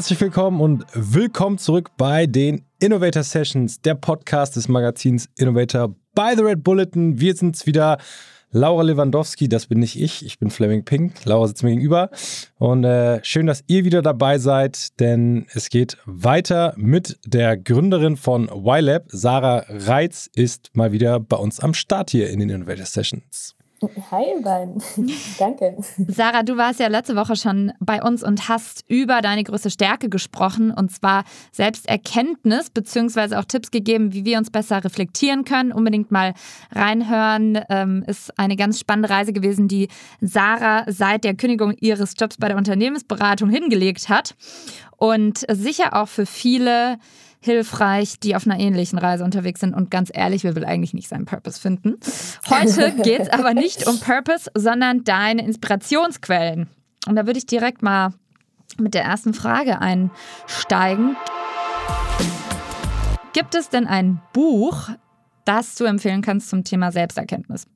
Herzlich willkommen und willkommen zurück bei den Innovator Sessions, der Podcast des Magazins Innovator by The Red Bulletin. Wir sind's wieder. Laura Lewandowski, das bin nicht ich, ich bin Fleming Pink. Laura sitzt mir gegenüber. Und äh, schön, dass ihr wieder dabei seid, denn es geht weiter mit der Gründerin von YLab. Sarah Reitz ist mal wieder bei uns am Start hier in den Innovator Sessions. Beiden. Danke. Sarah, du warst ja letzte Woche schon bei uns und hast über deine größte Stärke gesprochen und zwar Selbsterkenntnis beziehungsweise auch Tipps gegeben, wie wir uns besser reflektieren können. Unbedingt mal reinhören. Ähm, ist eine ganz spannende Reise gewesen, die Sarah seit der Kündigung ihres Jobs bei der Unternehmensberatung hingelegt hat und sicher auch für viele hilfreich, die auf einer ähnlichen Reise unterwegs sind. Und ganz ehrlich, wer will eigentlich nicht seinen Purpose finden? Heute geht es aber nicht um Purpose, sondern deine Inspirationsquellen. Und da würde ich direkt mal mit der ersten Frage einsteigen. Gibt es denn ein Buch, das du empfehlen kannst zum Thema Selbsterkenntnis?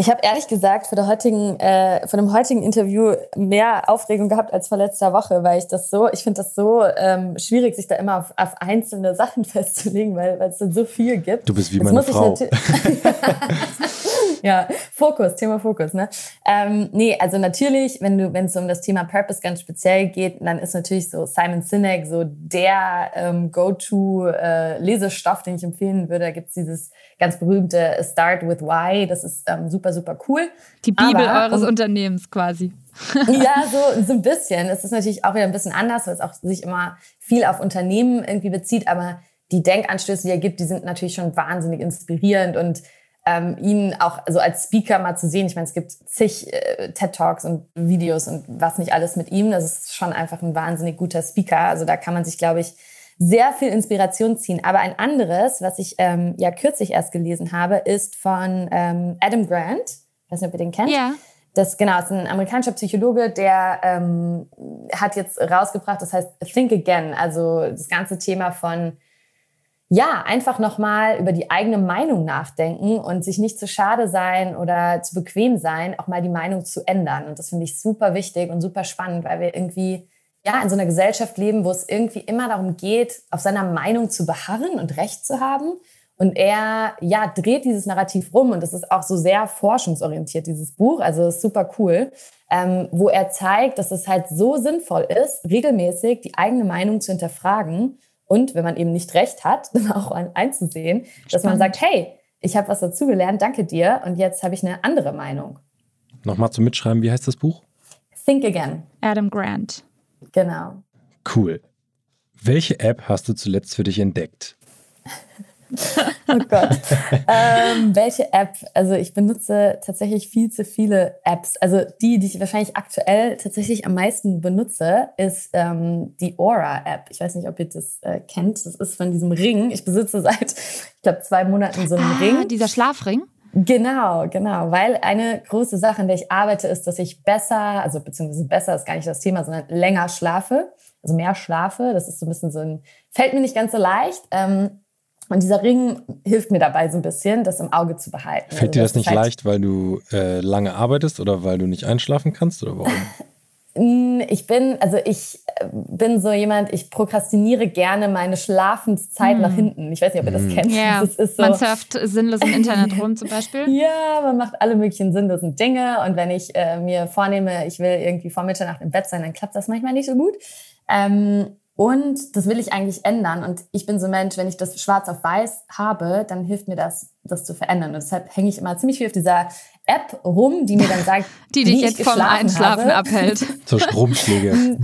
Ich habe ehrlich gesagt für heutigen, äh, von dem heutigen Interview mehr Aufregung gehabt als vor letzter Woche, weil ich das so, ich finde das so ähm, schwierig, sich da immer auf, auf einzelne Sachen festzulegen, weil, weil es dann so viel gibt. Du bist wie Jetzt meine Frau. ja, Fokus, Thema Fokus. Ne? Ähm, nee, also natürlich, wenn du, wenn es um das Thema Purpose ganz speziell geht, dann ist natürlich so Simon Sinek so der ähm, Go-to-Lesestoff, äh, den ich empfehlen würde. Da gibt's dieses ganz berühmte Start with Why. Das ist ähm, super, super cool. Die Bibel Aber, eures um, Unternehmens quasi. ja, so, so ein bisschen. Es ist natürlich auch wieder ein bisschen anders, weil es auch sich immer viel auf Unternehmen irgendwie bezieht. Aber die Denkanstöße, die er gibt, die sind natürlich schon wahnsinnig inspirierend und ähm, ihn auch so also als Speaker mal zu sehen. Ich meine, es gibt zig äh, TED-Talks und Videos und was nicht alles mit ihm. Das ist schon einfach ein wahnsinnig guter Speaker. Also da kann man sich, glaube ich, sehr viel Inspiration ziehen. Aber ein anderes, was ich ähm, ja kürzlich erst gelesen habe, ist von ähm, Adam Grant. Ich weiß nicht, ob ihr den kennt. Ja. Das genau ist ein amerikanischer Psychologe, der ähm, hat jetzt rausgebracht, das heißt Think Again, also das ganze Thema von ja, einfach nochmal über die eigene Meinung nachdenken und sich nicht zu schade sein oder zu bequem sein, auch mal die Meinung zu ändern. Und das finde ich super wichtig und super spannend, weil wir irgendwie ja, in so einer Gesellschaft leben, wo es irgendwie immer darum geht, auf seiner Meinung zu beharren und Recht zu haben. Und er, ja, dreht dieses Narrativ rum und das ist auch so sehr forschungsorientiert, dieses Buch. Also ist super cool, ähm, wo er zeigt, dass es halt so sinnvoll ist, regelmäßig die eigene Meinung zu hinterfragen und wenn man eben nicht recht hat, dann auch einzusehen, Spannend. dass man sagt, hey, ich habe was dazugelernt, danke dir und jetzt habe ich eine andere Meinung. Nochmal zum Mitschreiben, wie heißt das Buch? Think Again. Adam Grant. Genau. Cool. Welche App hast du zuletzt für dich entdeckt? oh Gott. ähm, welche App? Also ich benutze tatsächlich viel zu viele Apps. Also die, die ich wahrscheinlich aktuell tatsächlich am meisten benutze, ist ähm, die Aura-App. Ich weiß nicht, ob ihr das äh, kennt. Das ist von diesem Ring. Ich besitze seit, ich glaube, zwei Monaten so einen ah, Ring. Dieser Schlafring? Genau, genau. Weil eine große Sache, in der ich arbeite, ist, dass ich besser, also beziehungsweise besser ist gar nicht das Thema, sondern länger schlafe, also mehr schlafe. Das ist so ein bisschen so ein, fällt mir nicht ganz so leicht. Ähm, und dieser Ring hilft mir dabei so ein bisschen, das im Auge zu behalten. Fällt also dir das, das nicht halt leicht, weil du äh, lange arbeitest oder weil du nicht einschlafen kannst oder warum? Ich bin, also ich äh, bin so jemand, ich prokrastiniere gerne meine Schlafenszeit mm. nach hinten. Ich weiß nicht, ob ihr das mm. kennt. Yeah. Das so man surft sinnlos im Internet rum zum Beispiel. Ja, man macht alle möglichen sinnlosen Dinge. Und wenn ich äh, mir vornehme, ich will irgendwie vor Mitternacht im Bett sein, dann klappt das manchmal nicht so gut. Ähm, und das will ich eigentlich ändern. Und ich bin so ein Mensch, wenn ich das schwarz auf weiß habe, dann hilft mir das, das zu verändern. Und deshalb hänge ich immer ziemlich viel auf dieser App rum, die mir dann sagt, die dich jetzt vom Einschlafen habe. abhält. Zur Stromschläge.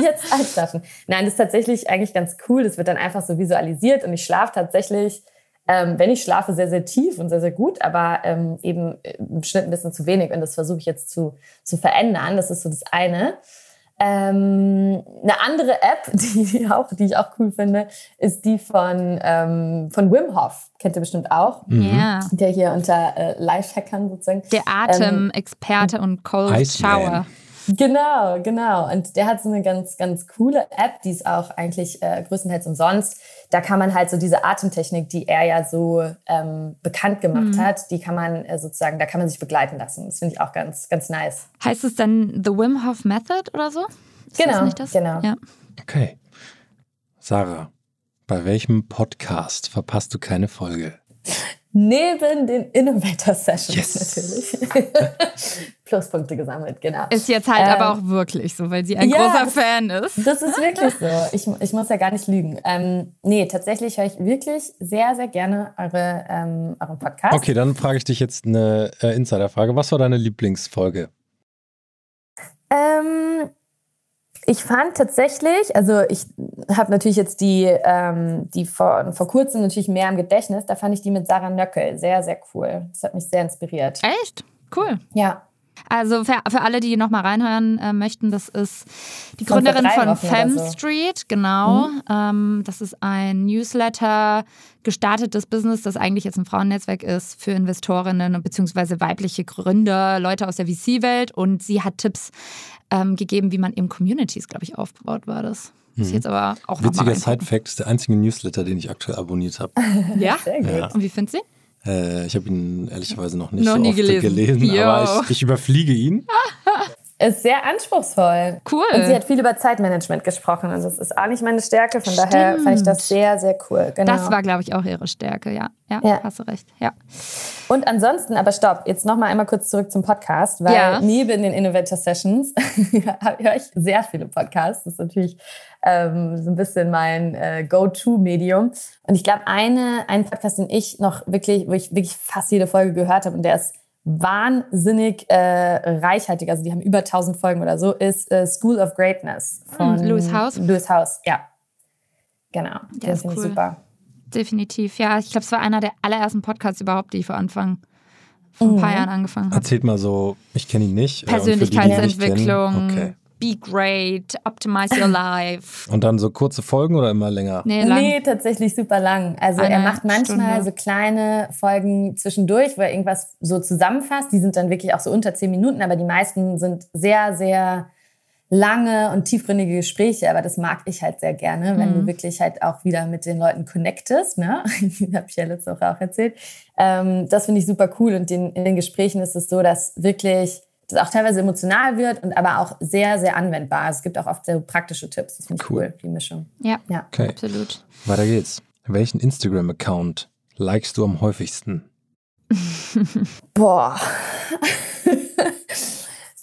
jetzt einschlafen. Nein, das ist tatsächlich eigentlich ganz cool. Das wird dann einfach so visualisiert und ich schlafe tatsächlich, ähm, wenn ich schlafe, sehr, sehr tief und sehr, sehr gut, aber ähm, eben im Schnitt ein bisschen zu wenig. Und das versuche ich jetzt zu, zu verändern. Das ist so das eine. Ähm, eine andere App, die, auch, die ich auch cool finde, ist die von, ähm, von Wim Hof. Kennt ihr bestimmt auch. Mhm. Ja. Der hier unter äh, Lifehackern sozusagen. Der Atemexperte ähm, und Cold Iceman. Shower. Genau, genau. Und der hat so eine ganz, ganz coole App, die ist auch eigentlich äh, größtenteils umsonst. Da kann man halt so diese Atemtechnik, die er ja so ähm, bekannt gemacht mhm. hat, die kann man äh, sozusagen, da kann man sich begleiten lassen. Das finde ich auch ganz, ganz nice. Heißt es dann The Wim Hof Method oder so? Ist genau, genau. Ja. Okay. Sarah, bei welchem Podcast verpasst du keine Folge? Neben den Innovator Sessions yes. natürlich. Pluspunkte gesammelt, genau. Ist jetzt halt ähm, aber auch wirklich so, weil sie ein ja, großer Fan ist. Das ist wirklich so. Ich, ich muss ja gar nicht lügen. Ähm, nee, tatsächlich höre ich wirklich sehr, sehr gerne eure, ähm, euren Podcast. Okay, dann frage ich dich jetzt eine äh, Insiderfrage. Was war deine Lieblingsfolge? Ähm, ich fand tatsächlich, also ich habe natürlich jetzt die, ähm, die vor, vor kurzem natürlich mehr im Gedächtnis, da fand ich die mit Sarah Nöckel sehr, sehr cool. Das hat mich sehr inspiriert. Echt? Cool. Ja. Also für, für alle, die noch mal reinhören äh, möchten, das ist die Gründerin von Fem so. Street, genau. Mhm. Ähm, das ist ein Newsletter, gestartetes Business, das eigentlich jetzt ein Frauennetzwerk ist für Investorinnen bzw. weibliche Gründer, Leute aus der VC-Welt. Und sie hat Tipps ähm, gegeben, wie man eben Communities, glaube ich, aufbaut, war das. Ist mhm. jetzt aber auch Witziger Side-Fact, ist der einzige Newsletter, den ich aktuell abonniert habe. ja? Sehr gut. Ja. Und wie findest du ihn? Äh, ich habe ihn ehrlicherweise noch nicht noch so oft gelesen, gelesen aber ich, ich, überfliege ihn. Ist sehr anspruchsvoll. Cool. Und sie hat viel über Zeitmanagement gesprochen und das ist auch nicht meine Stärke. Von Stimmt. daher fand ich das sehr, sehr cool. Genau. Das war, glaube ich, auch ihre Stärke, ja. ja. Ja, hast du recht. Ja. Und ansonsten, aber stopp, jetzt noch mal einmal kurz zurück zum Podcast, weil ja. neben den Innovator Sessions höre ich sehr viele Podcasts. Das ist natürlich ähm, so ein bisschen mein äh, Go-To-Medium. Und ich glaube, eine, ein Podcast, den ich noch wirklich, wo ich wirklich fast jede Folge gehört habe und der ist wahnsinnig äh, reichhaltig, also die haben über 1000 Folgen oder so, ist äh, School of Greatness von hm, Louis House. Louis House, ja. Genau, der ist cool. ich super. Definitiv, ja. Ich glaube, es war einer der allerersten Podcasts überhaupt, die ich vor Anfang vor ein paar mhm. Jahren angefangen habe. Erzählt mal so, ich kenne ihn nicht. Persönlichkeitsentwicklung. Okay. Be great, optimize your life. Und dann so kurze Folgen oder immer länger? Nee, lang. nee tatsächlich super lang. Also Eine er macht manchmal Stunde. so kleine Folgen zwischendurch, wo er irgendwas so zusammenfasst. Die sind dann wirklich auch so unter zehn Minuten, aber die meisten sind sehr, sehr lange und tiefgründige Gespräche, aber das mag ich halt sehr gerne, wenn mhm. du wirklich halt auch wieder mit den Leuten connectest, ne? habe ich ja letzte Woche auch erzählt. Ähm, das finde ich super cool und in, in den Gesprächen ist es so, dass wirklich das auch teilweise emotional wird und aber auch sehr, sehr anwendbar. Es gibt auch oft sehr praktische Tipps. Das finde ich cool. cool, die Mischung. Ja, ja. Okay. absolut. Weiter geht's. Welchen Instagram-Account likest du am häufigsten? Boah.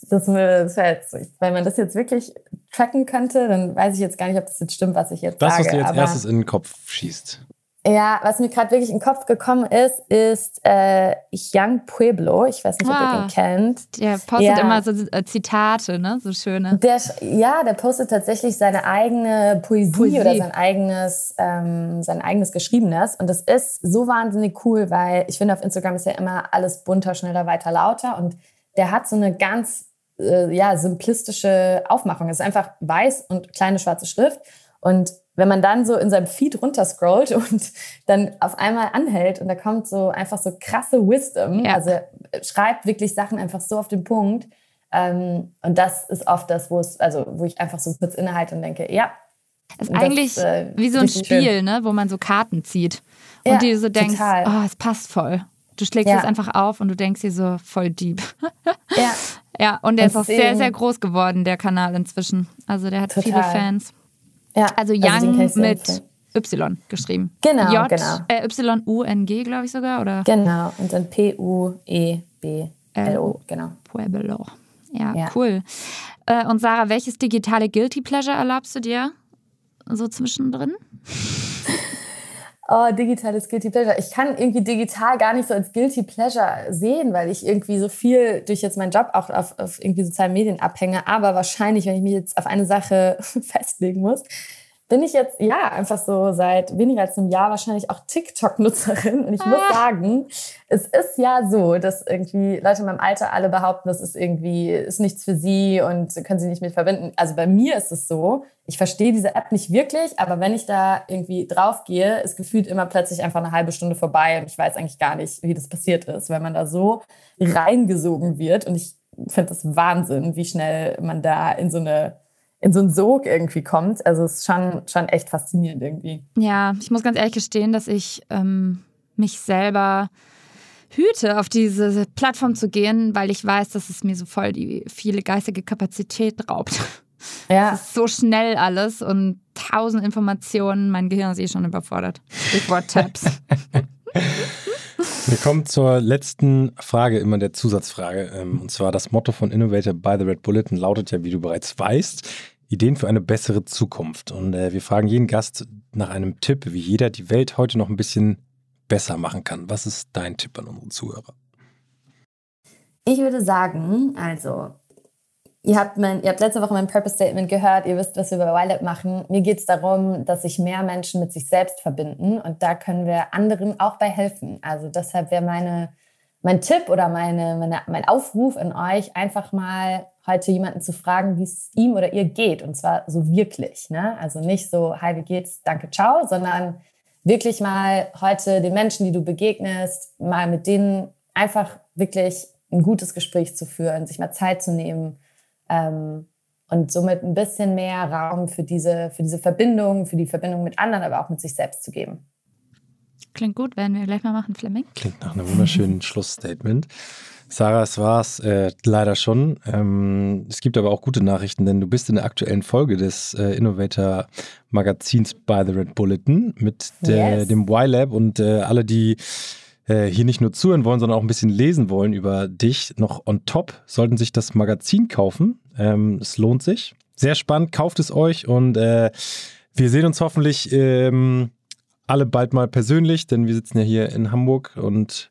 das, das jetzt, wenn man das jetzt wirklich tracken könnte, dann weiß ich jetzt gar nicht, ob das jetzt stimmt, was ich jetzt das, sage. Das, was dir als erstes in den Kopf schießt. Ja, was mir gerade wirklich in den Kopf gekommen ist, ist äh, Young Pueblo. Ich weiß nicht, ob ihr den kennt. Der postet ja. immer so äh, Zitate, ne? So schöne. Der, ja, der postet tatsächlich seine eigene Poesie, Poesie. oder sein eigenes, ähm, sein eigenes Geschriebenes. Und das ist so wahnsinnig cool, weil ich finde, auf Instagram ist ja immer alles bunter, schneller, weiter, lauter. Und der hat so eine ganz äh, ja, simplistische Aufmachung. Es ist einfach weiß und kleine schwarze Schrift. Und wenn man dann so in seinem Feed runterscrollt und dann auf einmal anhält und da kommt so einfach so krasse Wisdom, ja. also schreibt wirklich Sachen einfach so auf den Punkt. Ähm, und das ist oft das, wo es, also wo ich einfach so kurz innehalte und denke, ja. Es ist eigentlich das, äh, wie so ein Spiel, ne, wo man so Karten zieht und ja, die so denkst, total. oh, es passt voll. Du schlägst ja. es einfach auf und du denkst dir so voll deep. ja. Ja, und der Deswegen. ist auch sehr, sehr groß geworden, der Kanal inzwischen. Also der hat total. viele Fans. Ja, also, also Young mit Y geschrieben. Genau, J, genau. Äh, Y-U-N-G, glaube ich sogar, oder? Genau, und dann P-U-E-B-L-O, genau. Pueblo. Ja, ja. cool. Äh, und Sarah, welches digitale Guilty Pleasure erlaubst du dir so zwischendrin? Oh, digitales Guilty Pleasure. Ich kann irgendwie digital gar nicht so als Guilty Pleasure sehen, weil ich irgendwie so viel durch jetzt meinen Job auch auf, auf irgendwie sozialen Medien abhänge. Aber wahrscheinlich, wenn ich mich jetzt auf eine Sache festlegen muss, bin ich jetzt ja einfach so seit weniger als einem Jahr wahrscheinlich auch TikTok-Nutzerin. Und ich ah. muss sagen, es ist ja so, dass irgendwie Leute in meinem Alter alle behaupten, das ist irgendwie ist nichts für sie und können sie nicht mit verwenden. Also bei mir ist es so, ich verstehe diese App nicht wirklich, aber wenn ich da irgendwie draufgehe, ist gefühlt immer plötzlich einfach eine halbe Stunde vorbei und ich weiß eigentlich gar nicht, wie das passiert ist, weil man da so reingesogen wird. Und ich finde das Wahnsinn, wie schnell man da in so eine in so einen Sog irgendwie kommt. Also es ist schon, schon echt faszinierend irgendwie. Ja, ich muss ganz ehrlich gestehen, dass ich ähm, mich selber hüte, auf diese Plattform zu gehen, weil ich weiß, dass es mir so voll die viele geistige Kapazität raubt. Ja. Es ist so schnell alles und tausend Informationen. Mein Gehirn ist eh schon überfordert. Stichwort Tabs. Wir kommen zur letzten Frage, immer der Zusatzfrage. Ähm, und zwar das Motto von Innovator by the Red Bulletin lautet ja, wie du bereits weißt, Ideen für eine bessere Zukunft. Und äh, wir fragen jeden Gast nach einem Tipp, wie jeder die Welt heute noch ein bisschen besser machen kann. Was ist dein Tipp an unsere Zuhörer? Ich würde sagen, also Ihr habt, mein, ihr habt letzte Woche mein Purpose Statement gehört, ihr wisst, was wir bei YLab machen. Mir geht es darum, dass sich mehr Menschen mit sich selbst verbinden und da können wir anderen auch bei helfen. Also deshalb wäre meine, mein Tipp oder meine, meine, mein Aufruf an euch, einfach mal heute jemanden zu fragen, wie es ihm oder ihr geht. Und zwar so wirklich. Ne? Also nicht so, hi, wie geht's, danke, ciao, sondern wirklich mal heute den Menschen, die du begegnest, mal mit denen einfach wirklich ein gutes Gespräch zu führen, sich mal Zeit zu nehmen ähm, und somit ein bisschen mehr Raum für diese, für diese Verbindung, für die Verbindung mit anderen, aber auch mit sich selbst zu geben. Klingt gut, werden wir gleich mal machen, Fleming. Klingt nach einem wunderschönen Schlussstatement. Sarah, es war es äh, leider schon. Ähm, es gibt aber auch gute Nachrichten, denn du bist in der aktuellen Folge des äh, Innovator Magazins by the Red Bulletin mit der, yes. dem Y-Lab und äh, alle, die äh, hier nicht nur zuhören wollen, sondern auch ein bisschen lesen wollen über dich, noch on top, sollten sich das Magazin kaufen. Ähm, es lohnt sich. Sehr spannend, kauft es euch und äh, wir sehen uns hoffentlich ähm, alle bald mal persönlich, denn wir sitzen ja hier in Hamburg und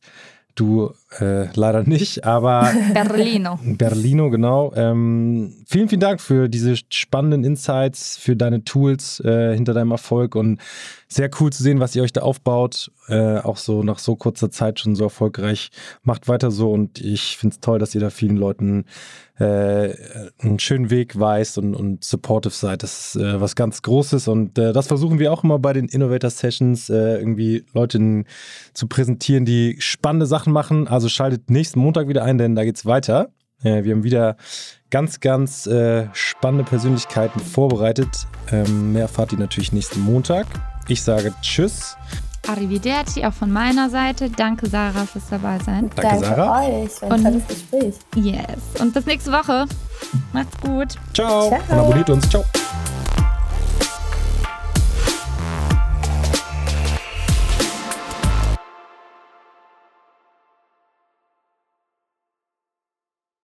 Du äh, leider nicht, aber. Berlino. Berlino, genau. Ähm, vielen, vielen Dank für diese spannenden Insights, für deine Tools äh, hinter deinem Erfolg und sehr cool zu sehen, was ihr euch da aufbaut. Äh, auch so nach so kurzer Zeit schon so erfolgreich. Macht weiter so und ich finde es toll, dass ihr da vielen Leuten äh, einen schönen Weg weist und, und supportive seid. Das ist äh, was ganz Großes und äh, das versuchen wir auch immer bei den Innovator Sessions, äh, irgendwie Leuten zu präsentieren, die spannende Sachen machen. Also schaltet nächsten Montag wieder ein, denn da geht's weiter. Äh, wir haben wieder ganz, ganz äh, spannende Persönlichkeiten vorbereitet. Ähm, mehr erfahrt ihr natürlich nächsten Montag. Ich sage Tschüss. Arrivederci auch von meiner Seite. Danke, Sarah, fürs dabei sein. Danke, Danke Sarah. euch. Ein tolles Gespräch. Yes. Und bis nächste Woche. Macht's gut. Ciao. Ciao. Und abonniert uns. Ciao.